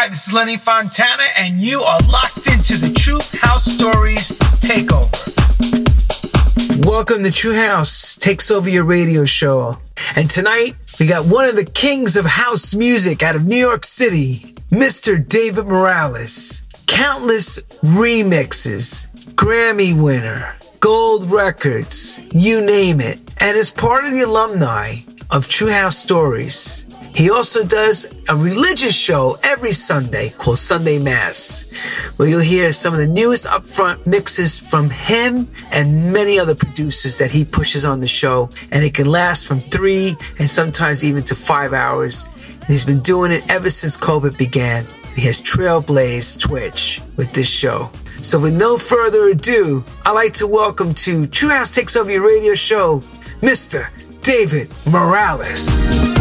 Hi, this is Lenny Fontana, and you are locked into the True House Stories Takeover. Welcome to True House Takes Over Your Radio Show. And tonight, we got one of the kings of house music out of New York City, Mr. David Morales. Countless remixes, Grammy winner, gold records, you name it. And as part of the alumni of True House Stories, he also does a religious show every Sunday called Sunday Mass, where you'll hear some of the newest upfront mixes from him and many other producers that he pushes on the show. And it can last from three and sometimes even to five hours. And he's been doing it ever since COVID began. He has trailblazed Twitch with this show. So with no further ado, I'd like to welcome to True House Takes Over Your Radio Show, Mr. David Morales.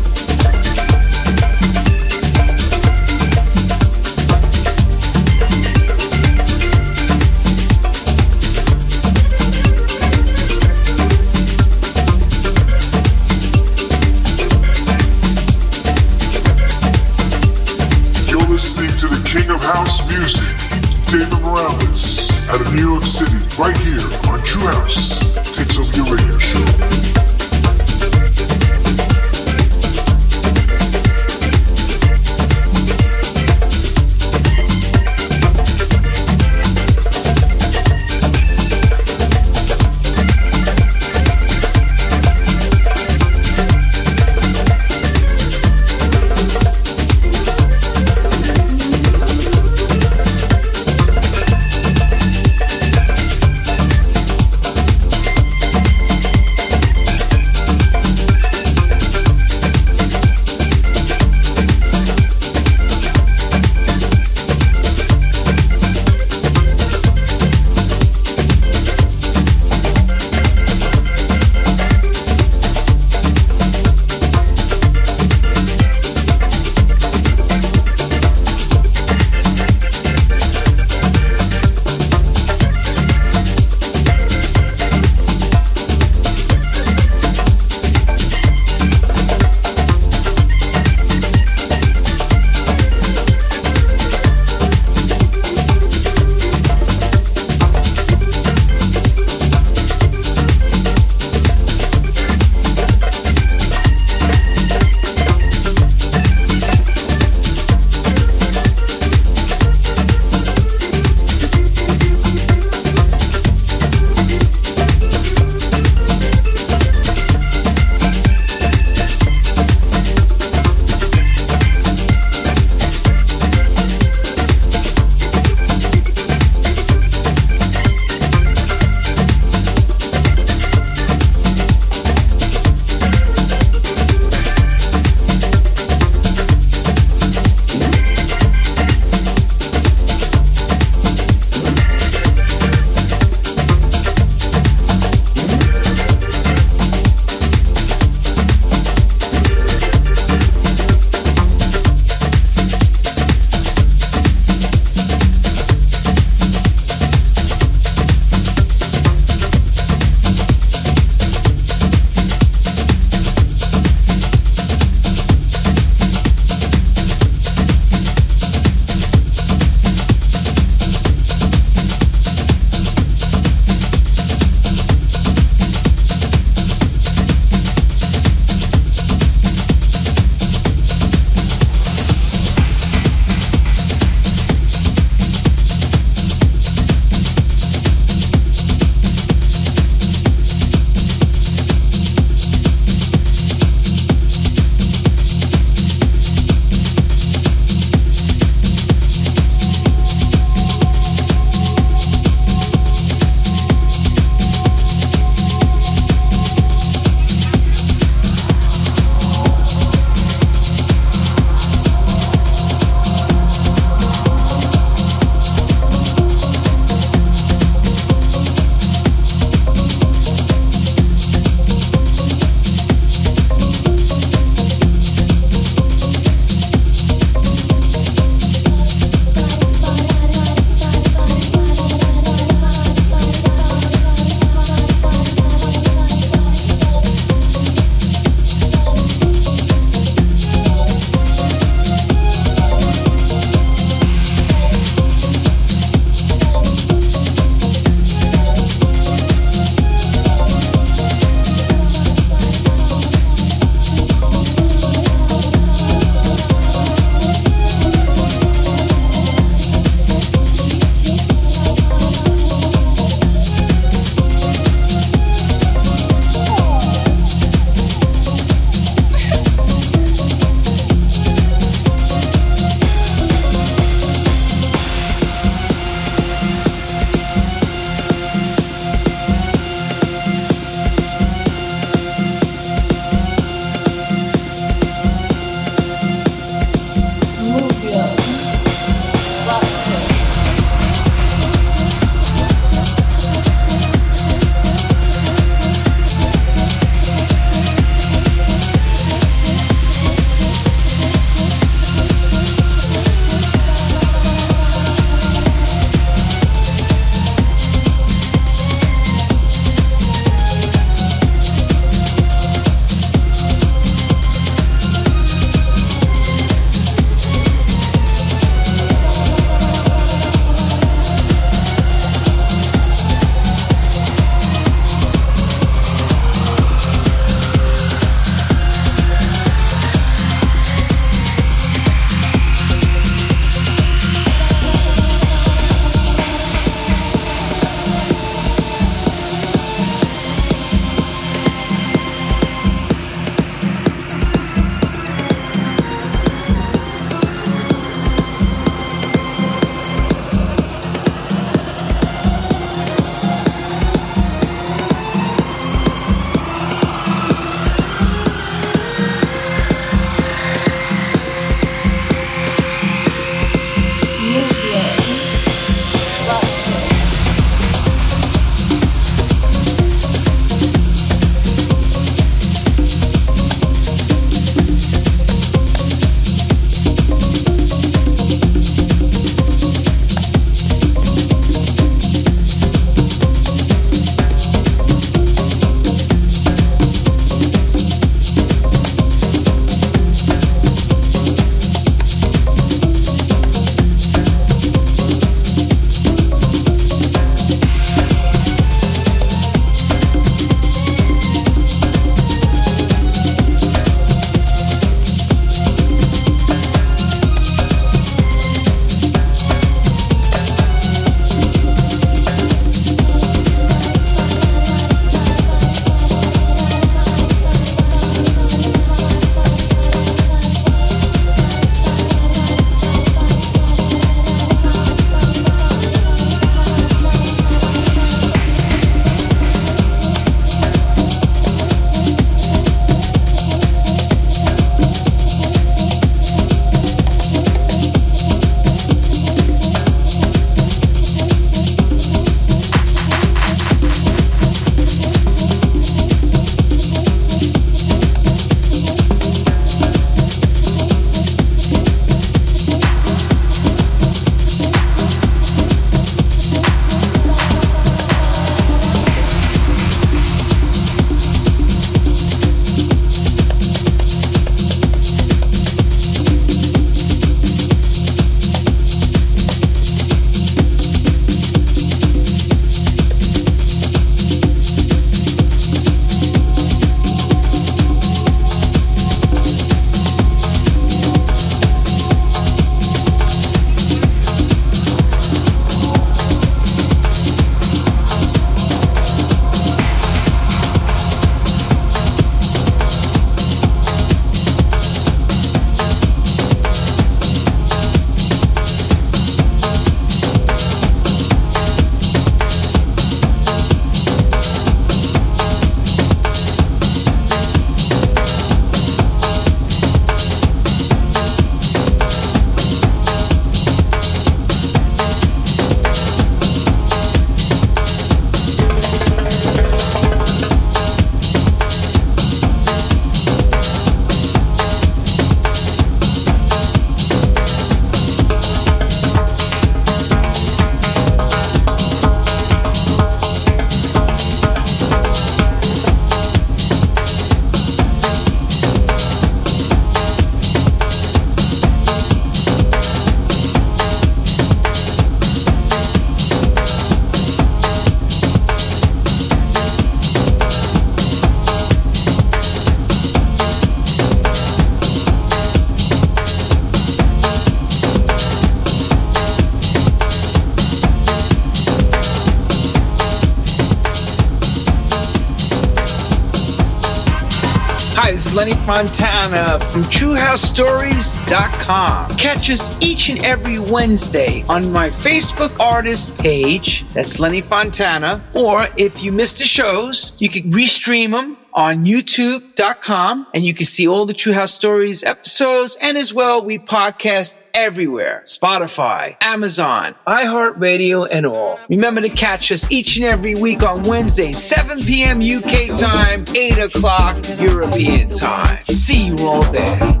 Lenny Fontana from TrueHouseStories.com. Catch us each and every Wednesday on my Facebook artist page. That's Lenny Fontana. Or if you missed the shows, you can restream them on youtube.com and you can see all the True House Stories episodes. And as well, we podcast everywhere. Spotify, Amazon, iHeartRadio, and all. Remember to catch us each and every week on Wednesday, 7 p.m. UK time, 8 o'clock European time. See you all there.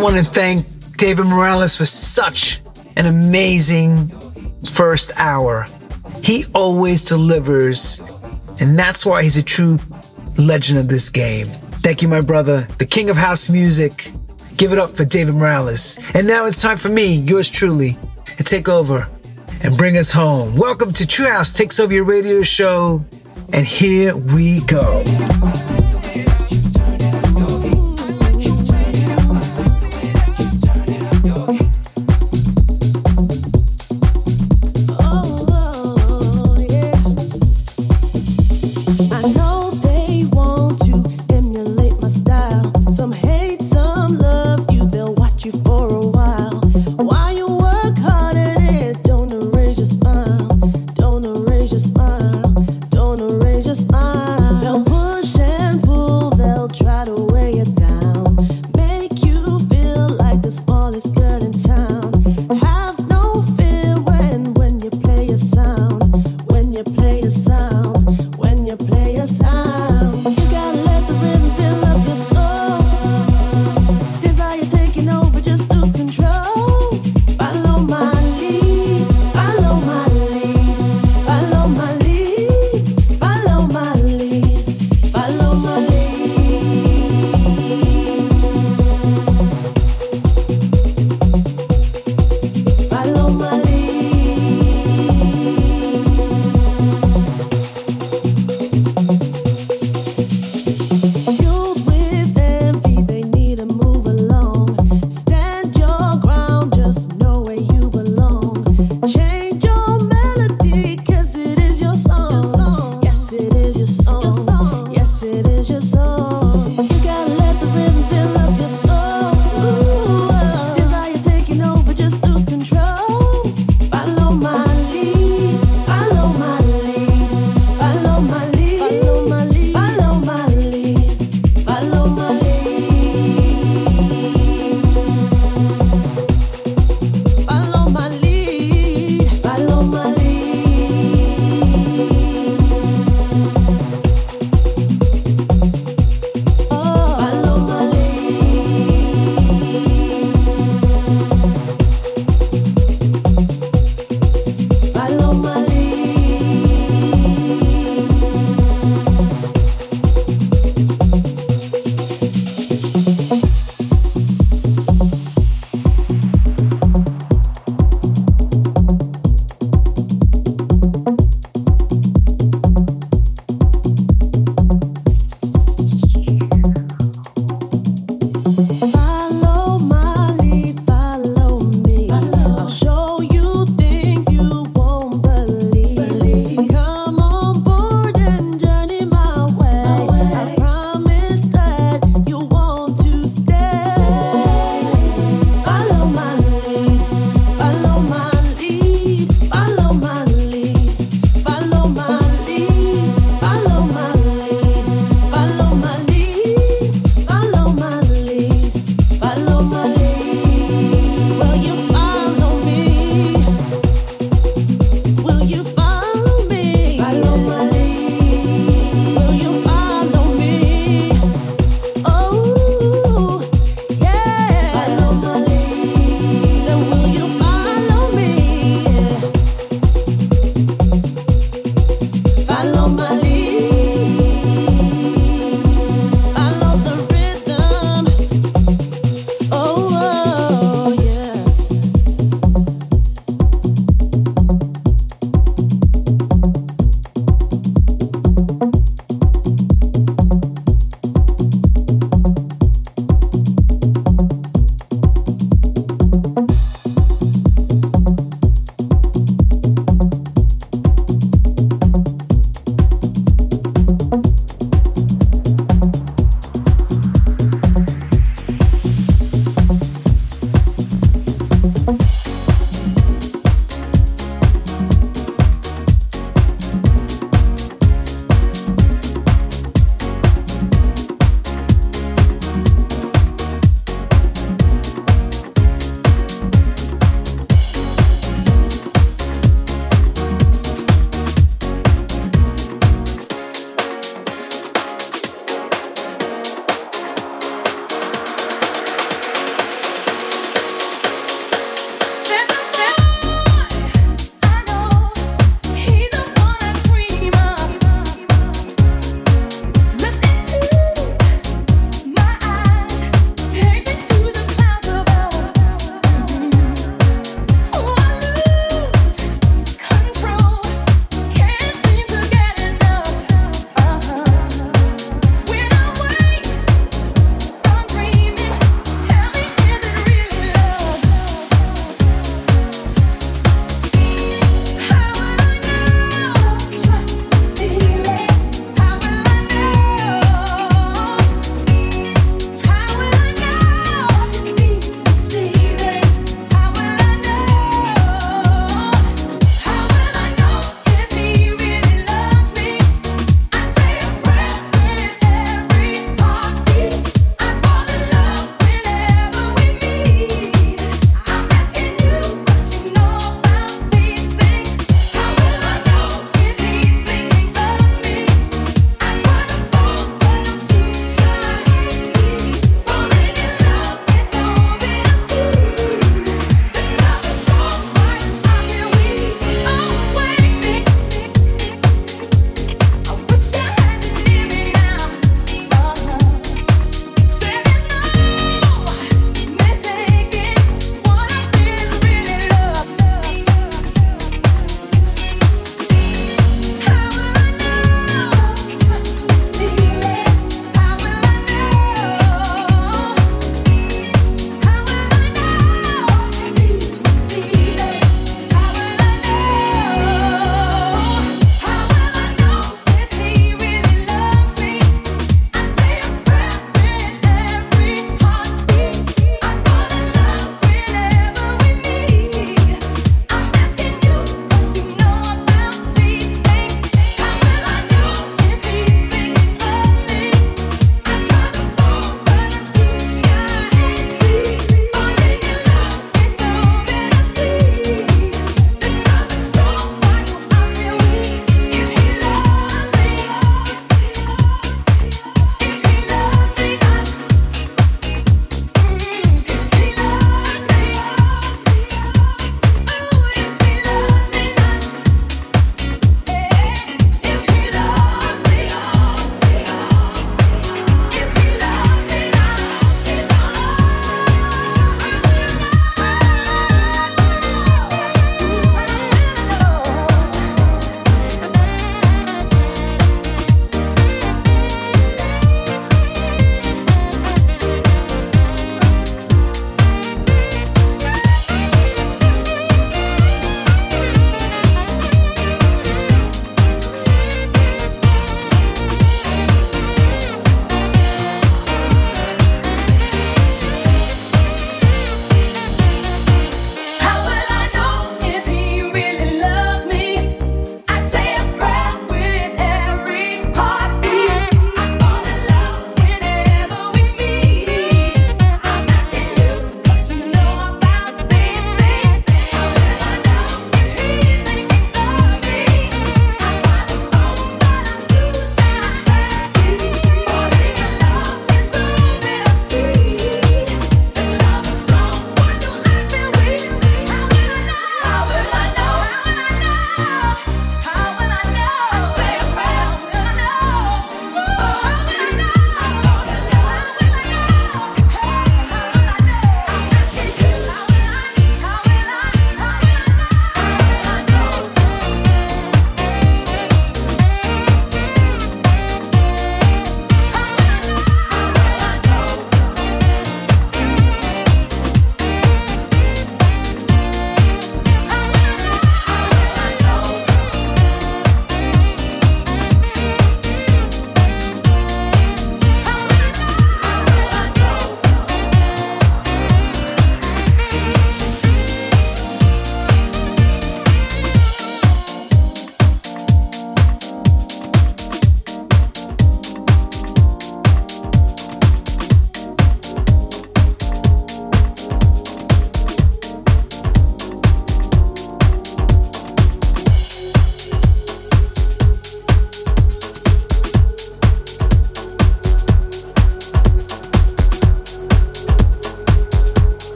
Want to thank David Morales for such an amazing first hour. He always delivers, and that's why he's a true legend of this game. Thank you, my brother, the king of house music. Give it up for David Morales. And now it's time for me, yours truly, to take over and bring us home. Welcome to True House Takes Over Your Radio Show, and here we go.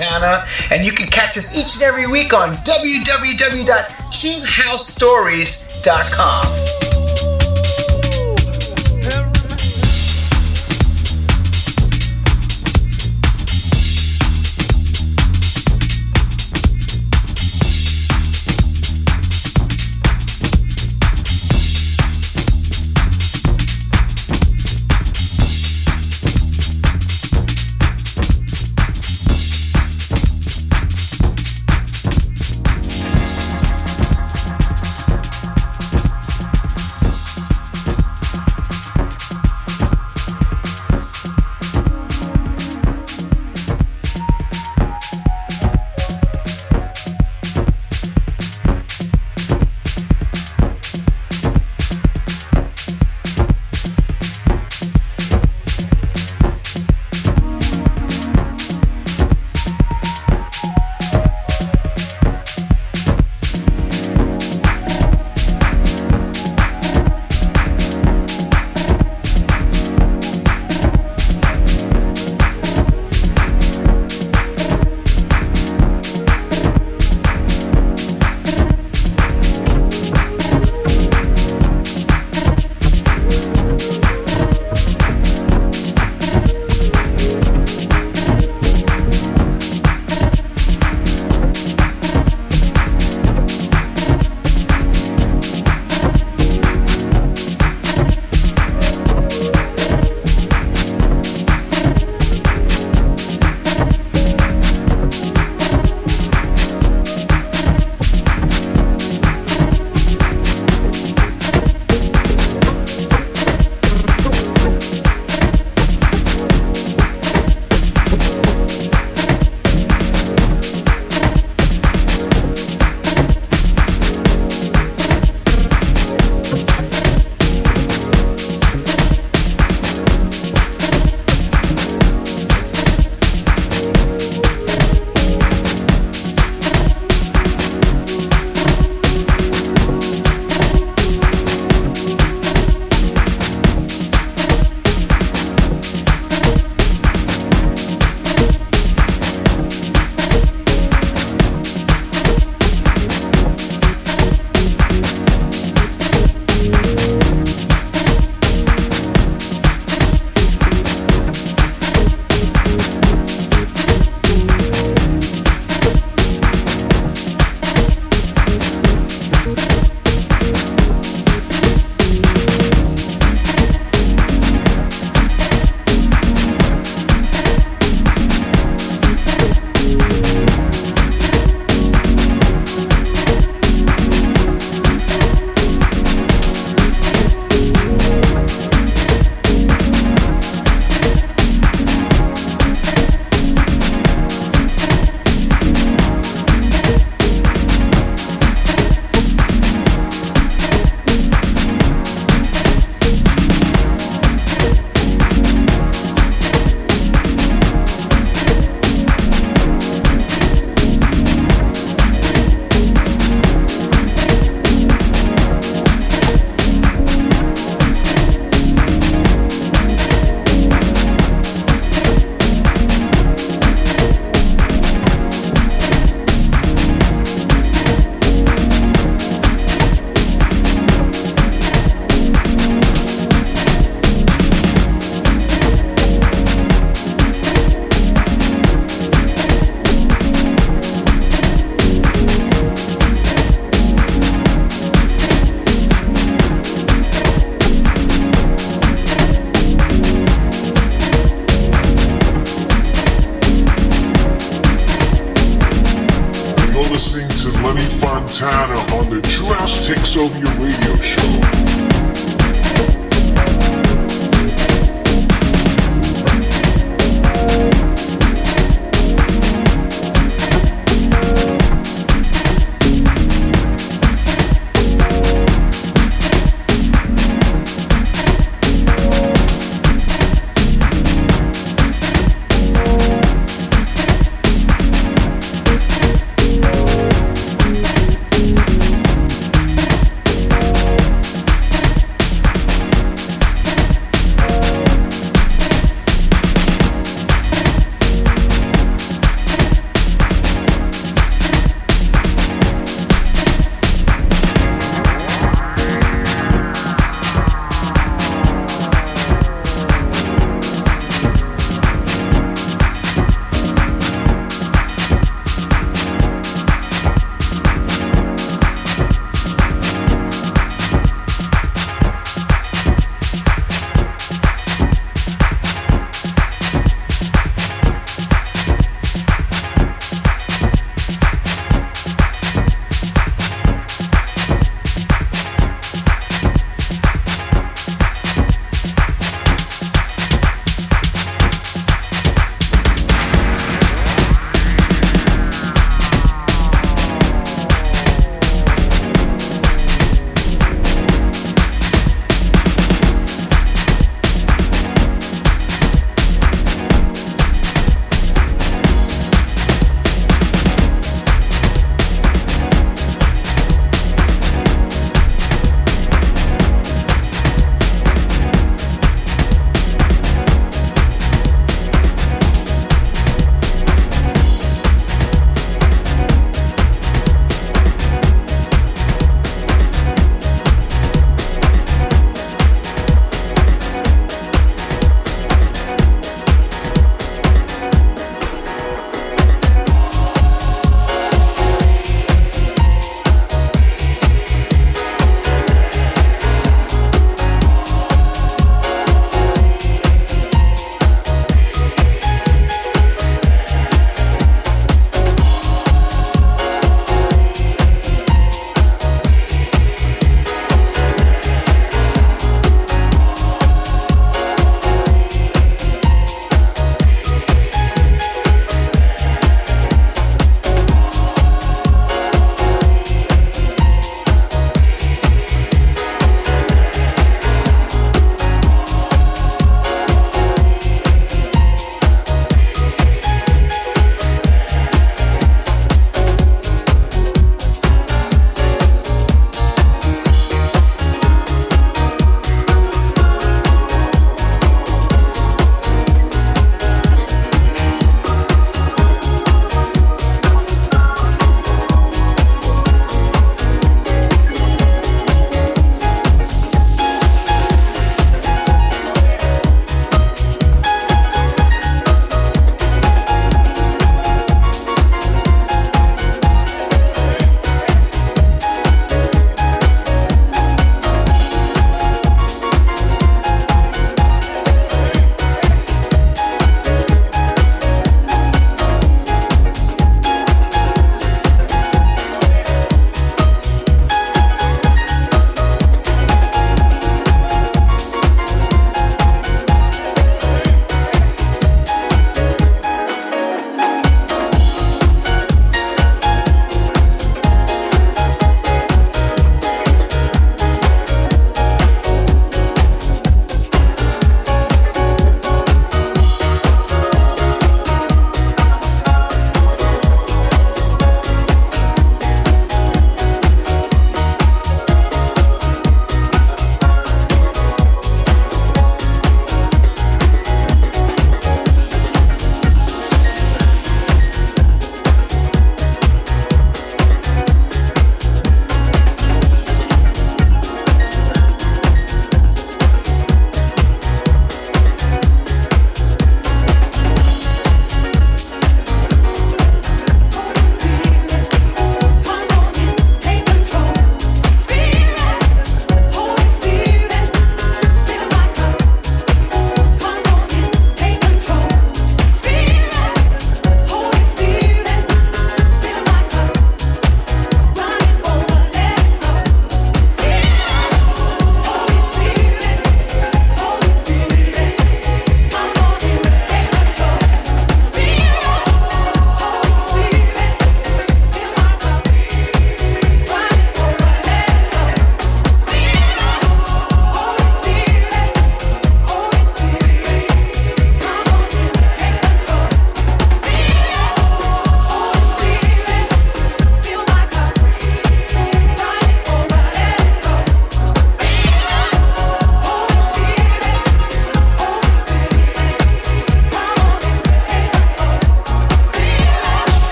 Lenny Fontana, and you can catch us each and every week on www.truehousestories.com.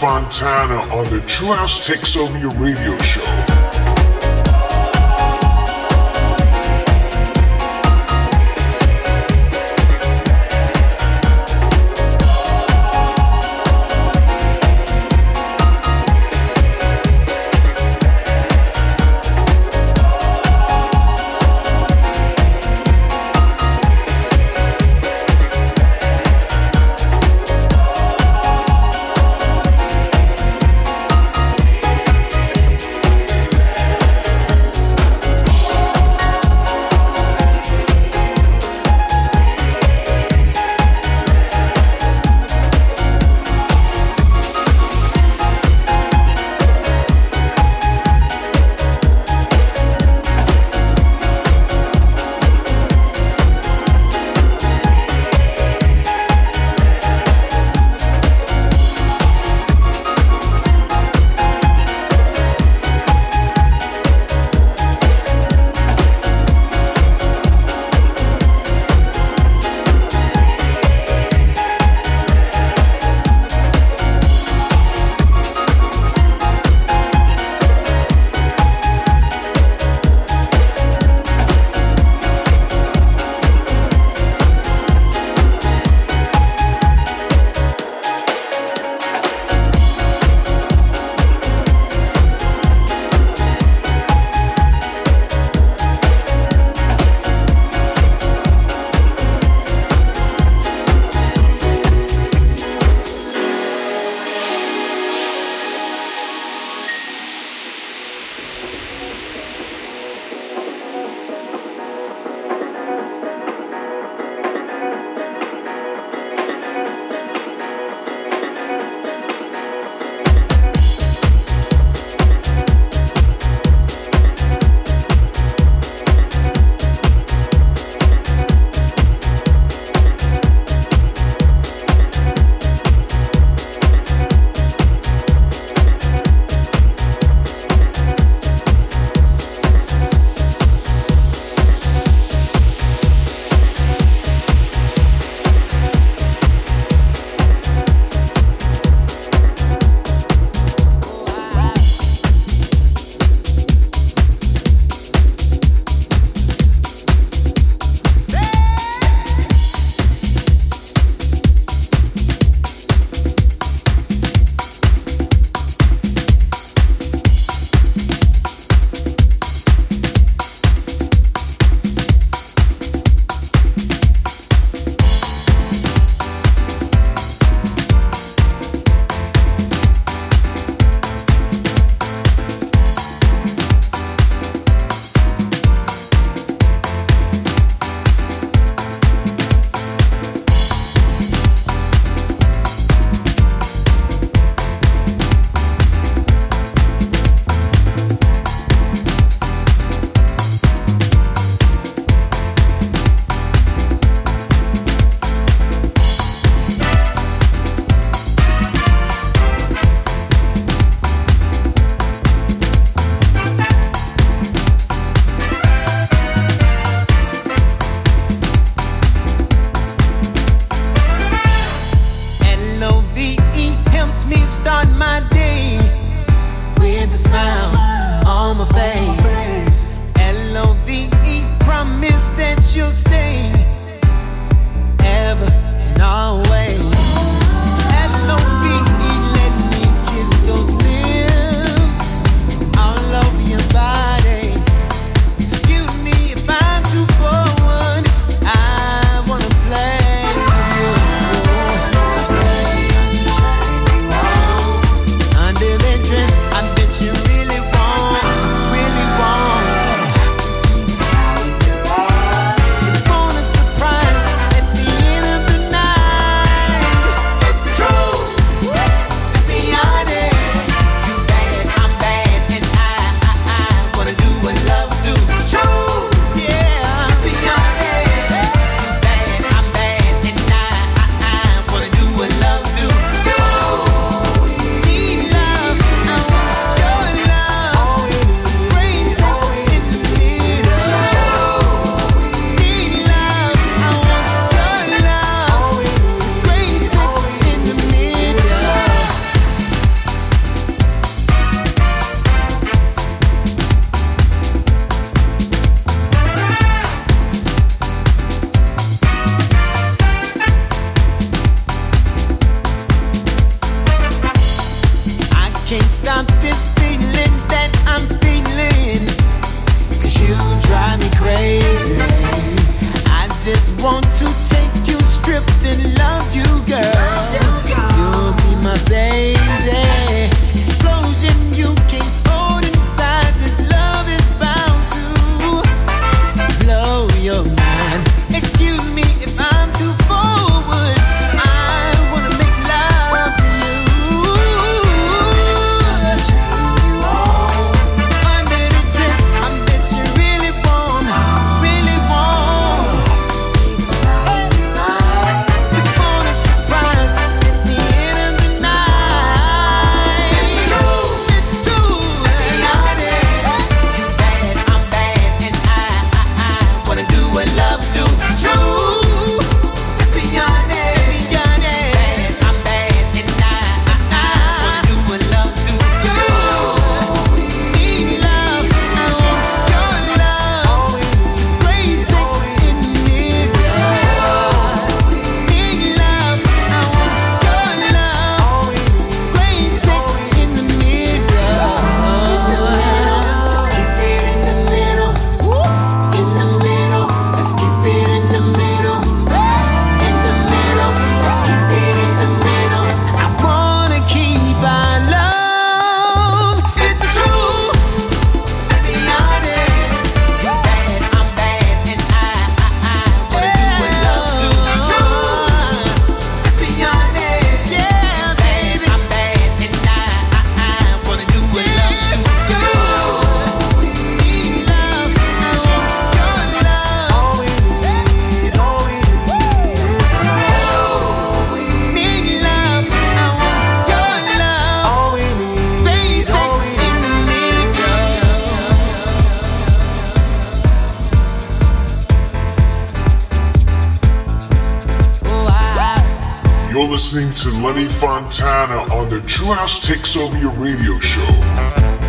Fontana on the True House Takes Over Your Radio Show. Listening to Lenny Fontana on the True House Takes Over Your radio show.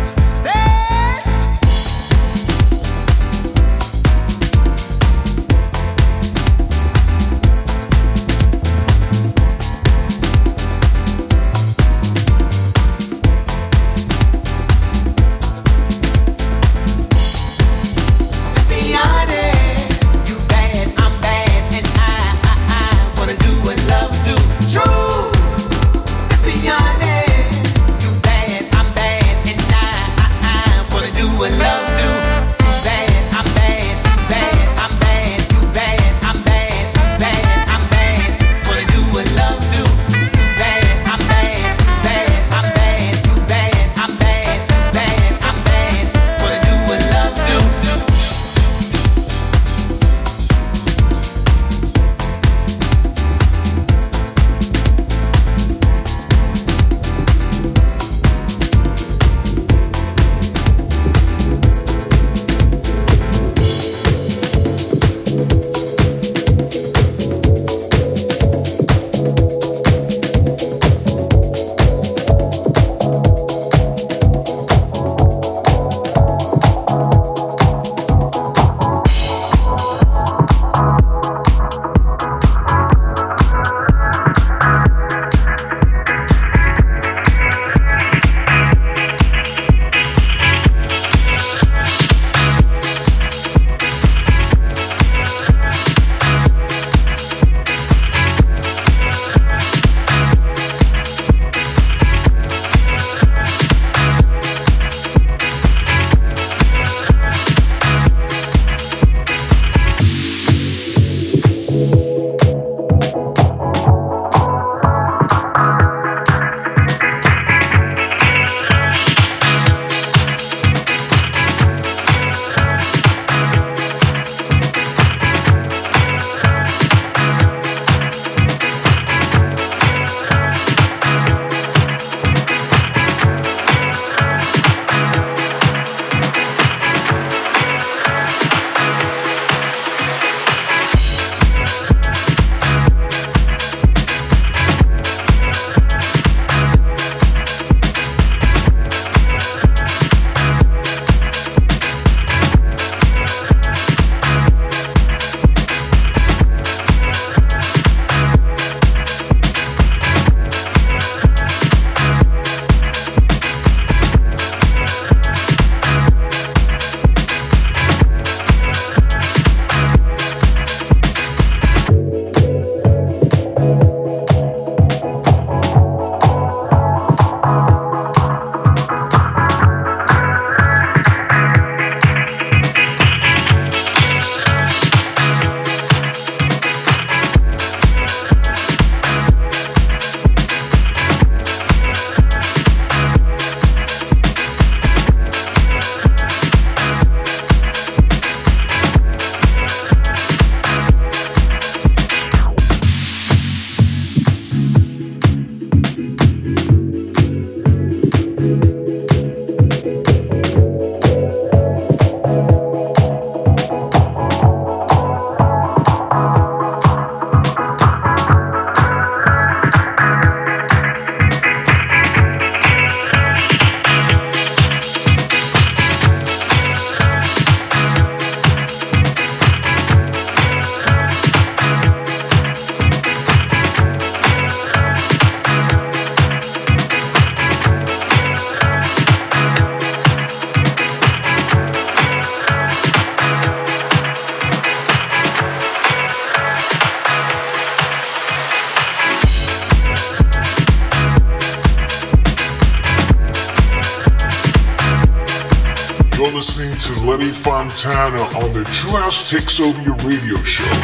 Fontana on the True House Takes Over Your Radio Show.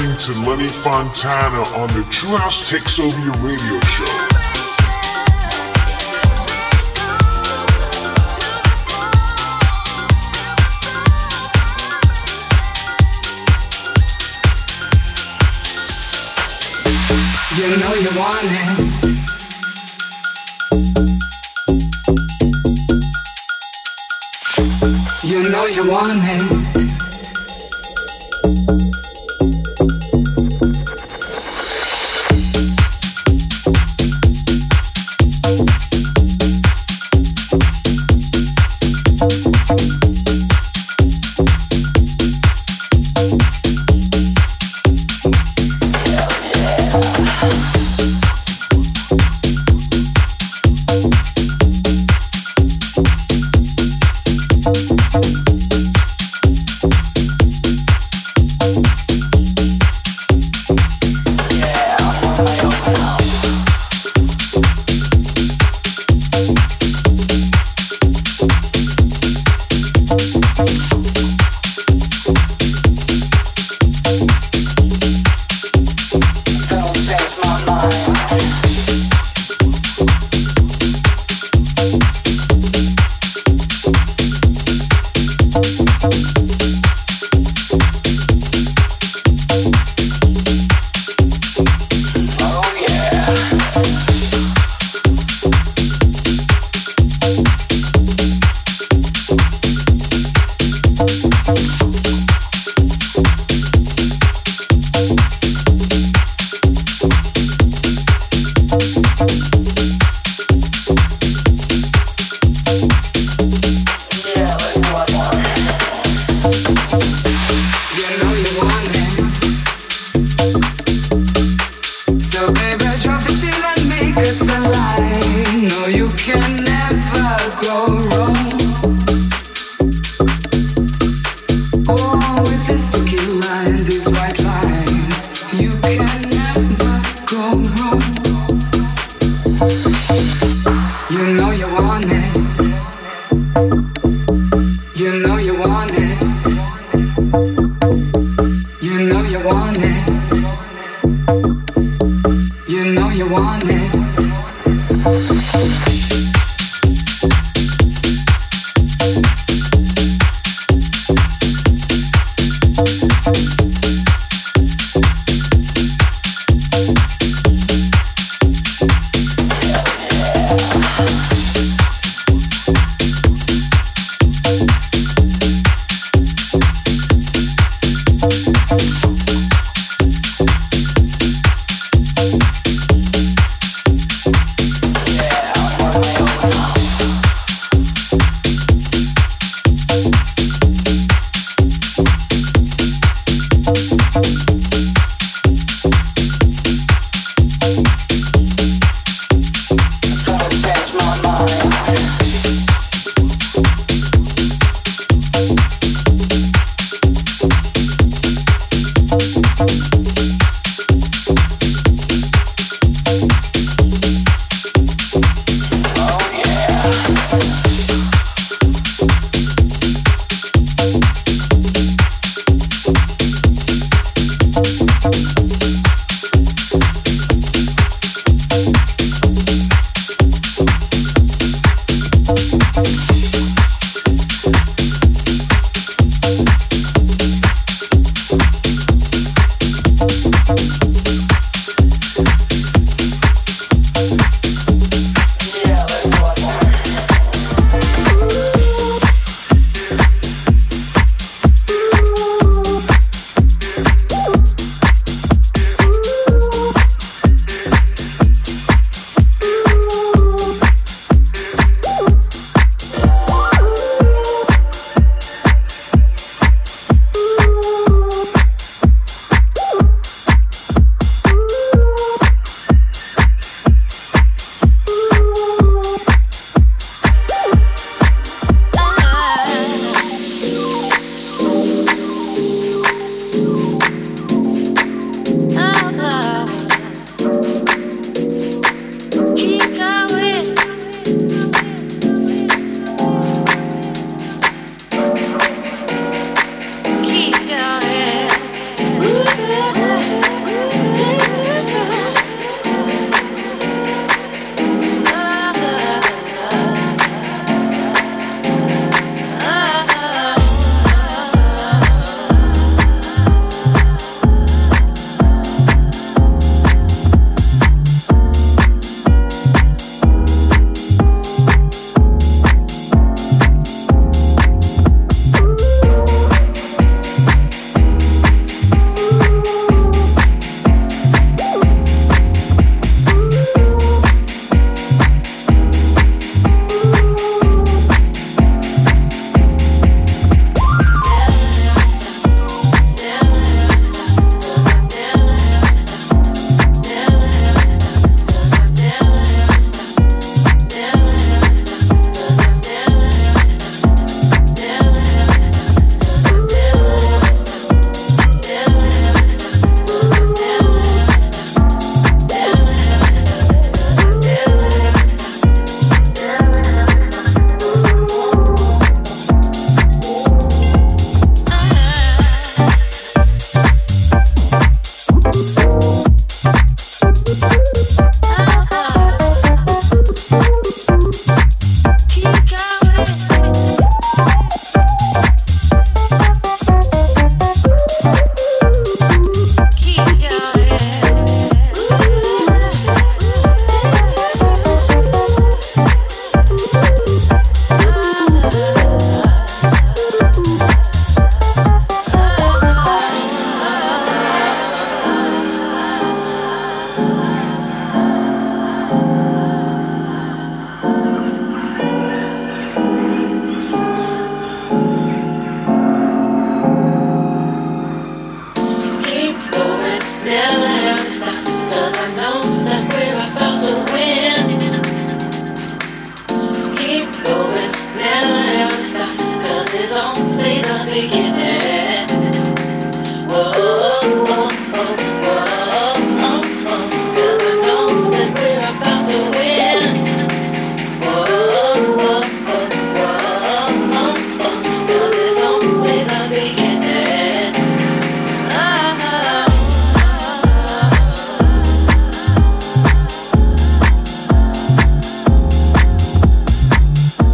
Listening to Lenny Fontana on the True House Takes Over Your Radio Show. You know you want it. You know you want it.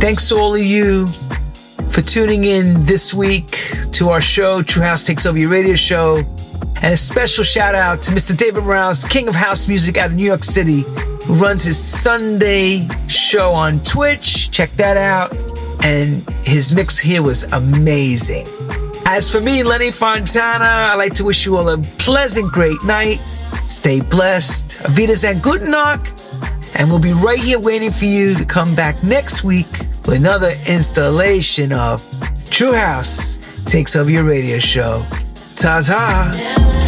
Thanks to all of you for tuning in this week to our show, True House Takes Over Your Radio Show. And a special shout out to Mr. David Morales, King of House Music out of New York City, who runs his Sunday show on Twitch. Check that out. And his mix here was amazing. As for me, Lenny Fontana, I'd like to wish you all a pleasant, great night. Stay blessed. Avidas and good Nacht. And we'll be right here waiting for you to come back next week with another installation of True House Takes Over Your Radio Show. Ta ta.